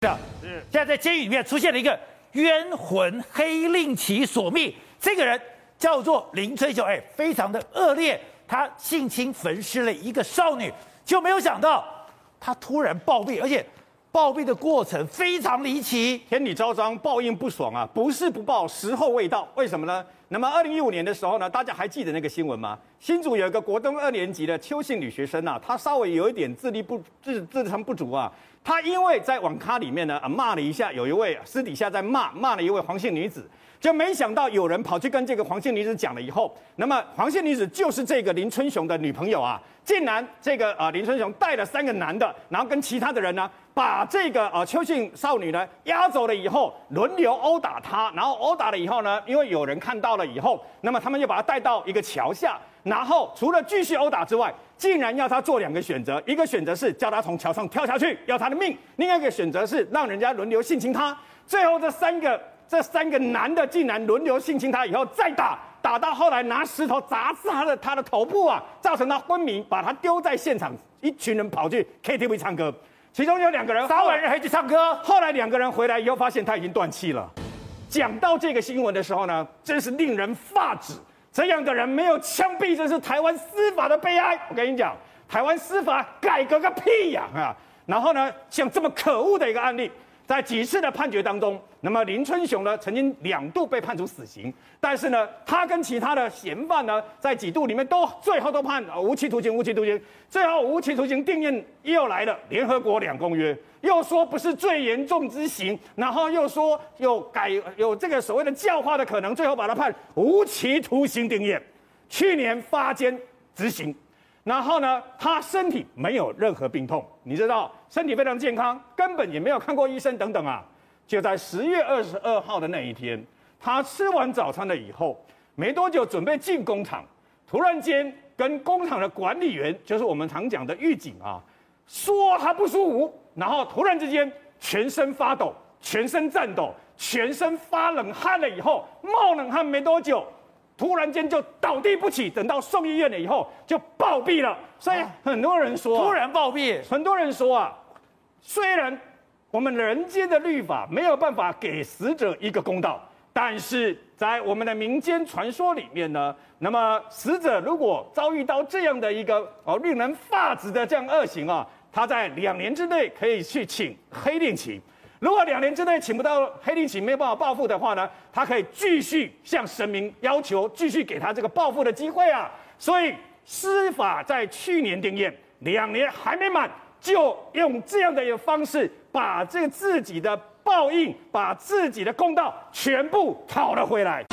是，现在在监狱里面出现了一个冤魂黑令旗索命，这个人叫做林春雄，哎，非常的恶劣，他性侵焚尸了一个少女，就没有想到他突然暴毙，而且暴毙的过程非常离奇，天理昭彰，报应不爽啊，不是不报，时候未到，为什么呢？那么二零一五年的时候呢，大家还记得那个新闻吗？新竹有一个国中二年级的邱姓女学生啊，她稍微有一点智力不智智商不足啊，她因为在网咖里面呢啊骂了一下，有一位私底下在骂骂了一位黄姓女子，就没想到有人跑去跟这个黄姓女子讲了以后，那么黄姓女子就是这个林春雄的女朋友啊，竟然这个啊林春雄带了三个男的，然后跟其他的人呢。把这个呃邱姓少女呢押走了以后，轮流殴打她，然后殴打了以后呢，因为有人看到以后，那么他们就把他带到一个桥下，然后除了继续殴打之外，竟然要他做两个选择，一个选择是叫他从桥上跳下去要他的命，另外一个选择是让人家轮流性侵他。最后这三个这三个男的竟然轮流性侵他以后再打，打到后来拿石头砸死他的他的头部啊，造成他昏迷，把他丢在现场，一群人跑去 KTV 唱歌。其中有两个人，杀完人还去唱歌。后来两个人回来以后，发现他已经断气了。讲到这个新闻的时候呢，真是令人发指。这样的人没有枪毙，这是台湾司法的悲哀。我跟你讲，台湾司法改革个屁呀啊！然后呢，像这么可恶的一个案例。在几次的判决当中，那么林春雄呢，曾经两度被判处死刑，但是呢，他跟其他的嫌犯呢，在几度里面都最后都判无期徒刑，无期徒刑，最后无期徒刑定谳又来了，联合国两公约又说不是最严重之刑，然后又说有改有这个所谓的教化的可能，最后把他判无期徒刑定谳，去年发监执行。然后呢，他身体没有任何病痛，你知道，身体非常健康，根本也没有看过医生等等啊。就在十月二十二号的那一天，他吃完早餐了以后，没多久准备进工厂，突然间跟工厂的管理员，就是我们常讲的狱警啊，说他不舒服，然后突然之间全身发抖，全身颤抖，全身发冷汗了以后，冒冷汗没多久。突然间就倒地不起，等到送医院了以后就暴毙了。所以很多人说，突然暴毙。很多人说啊，虽然我们人间的律法没有办法给死者一个公道，但是在我们的民间传说里面呢，那么死者如果遭遇到这样的一个哦令人发指的这样恶行啊，他在两年之内可以去请黑令旗。如果两年之内请不到黑令旗，没有办法报复的话呢，他可以继续向神明要求，继续给他这个报复的机会啊。所以司法在去年定谳，两年还没满，就用这样的一个方式，把这个自己的报应，把自己的公道全部讨了回来。